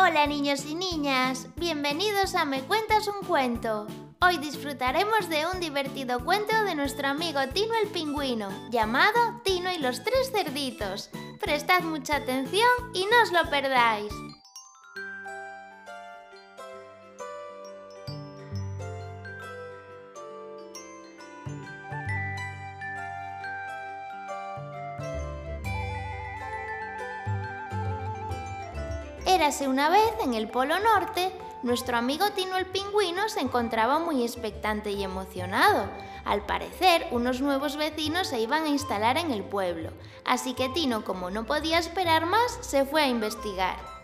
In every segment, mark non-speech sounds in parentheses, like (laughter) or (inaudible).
Hola niños y niñas, bienvenidos a Me Cuentas un Cuento. Hoy disfrutaremos de un divertido cuento de nuestro amigo Tino el Pingüino, llamado Tino y los Tres Cerditos. Prestad mucha atención y no os lo perdáis. Érase una vez en el Polo Norte, nuestro amigo Tino el Pingüino se encontraba muy expectante y emocionado. Al parecer, unos nuevos vecinos se iban a instalar en el pueblo, así que Tino, como no podía esperar más, se fue a investigar.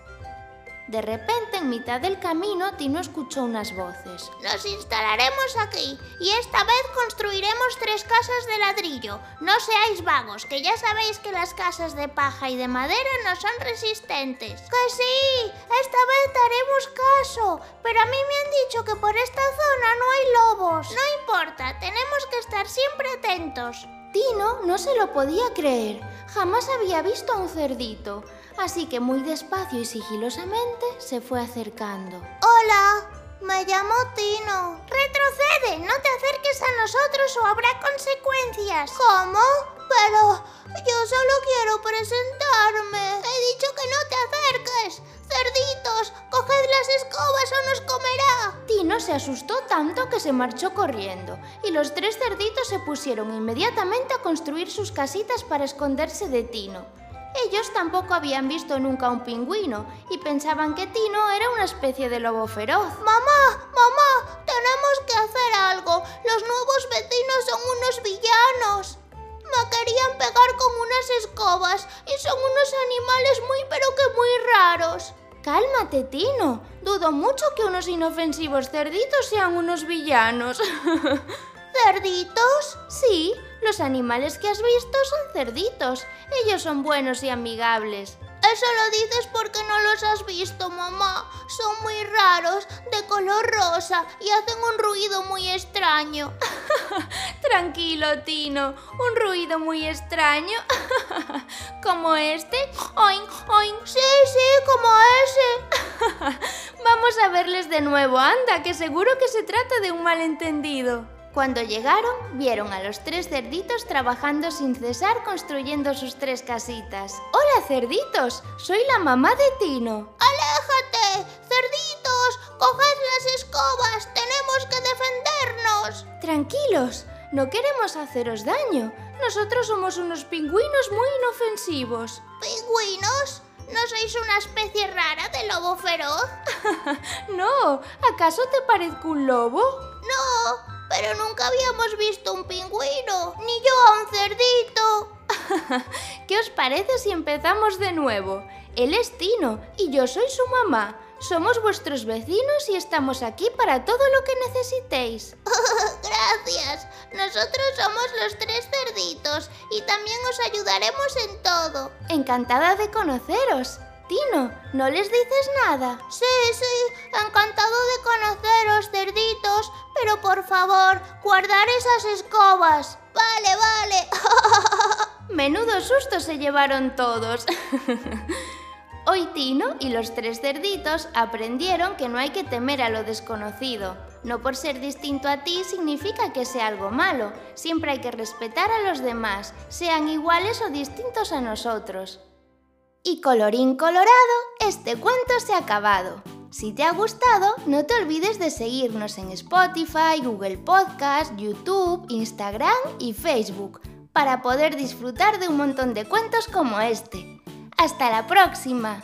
De repente, en mitad del camino, Tino escuchó unas voces. Nos instalaremos aquí y esta vez construiremos tres casas de ladrillo. No seáis vagos, que ya sabéis que las casas de paja y de madera no son resistentes. Que sí, esta vez daremos caso, pero a mí me han dicho que por esta zona no hay lobos. No importa, tenemos que estar siempre atentos. Tino no se lo podía creer. Jamás había visto a un cerdito así que muy despacio y sigilosamente se fue acercando. Hola, me llamo Tino. Retrocede, no te acerques a nosotros o habrá consecuencias. ¿Cómo? Pero yo solo quiero presentarme. He dicho que no te acerques. Cerditos, coged las escobas o nos comerá. Tino se asustó tanto que se marchó corriendo y los tres cerditos se pusieron inmediatamente a construir sus casitas para esconderse de Tino. Ellos tampoco habían visto nunca un pingüino y pensaban que Tino era una especie de lobo feroz. Mamá, mamá, tenemos que hacer algo. Los nuevos vecinos son unos villanos. Me querían pegar con unas escobas y son unos animales muy pero que muy raros. Cálmate, Tino. Dudo mucho que unos inofensivos cerditos sean unos villanos. (laughs) ¿Cerditos? Sí, los animales que has visto son cerditos. Ellos son buenos y amigables. Eso lo dices porque no los has visto, mamá. Son muy raros, de color rosa y hacen un ruido muy extraño. (laughs) Tranquilo, Tino. Un ruido muy extraño. (laughs) como este. Oink, oink. Sí, sí, como ese. (laughs) Vamos a verles de nuevo, anda, que seguro que se trata de un malentendido. Cuando llegaron, vieron a los tres cerditos trabajando sin cesar construyendo sus tres casitas. ¡Hola, cerditos! Soy la mamá de Tino. ¡Aléjate! ¡Cerditos! ¡Coged las escobas! ¡Tenemos que defendernos! Tranquilos, no queremos haceros daño. Nosotros somos unos pingüinos muy inofensivos. ¿Pingüinos? ¿No sois una especie rara de lobo feroz? (laughs) no, ¿acaso te parezco un lobo? No, pero nunca habíamos visto un pingüino, ni yo a un cerdito. (laughs) ¿Qué os parece si empezamos de nuevo? Él es Tino y yo soy su mamá. Somos vuestros vecinos y estamos aquí para todo lo que necesitéis. (laughs) Gracias. Nosotros somos los tres cerditos y también os ayudaremos en todo. Encantada de conoceros. Tino, ¿no les dices nada? Sí, sí, encantado de conoceros, cerditos, pero por favor, guardar esas escobas. Vale, vale. (laughs) Menudo susto se llevaron todos. (laughs) Hoy Tino y los tres cerditos aprendieron que no hay que temer a lo desconocido. No por ser distinto a ti significa que sea algo malo. Siempre hay que respetar a los demás, sean iguales o distintos a nosotros. Y colorín colorado, este cuento se ha acabado. Si te ha gustado, no te olvides de seguirnos en Spotify, Google Podcast, YouTube, Instagram y Facebook para poder disfrutar de un montón de cuentos como este. ¡Hasta la próxima!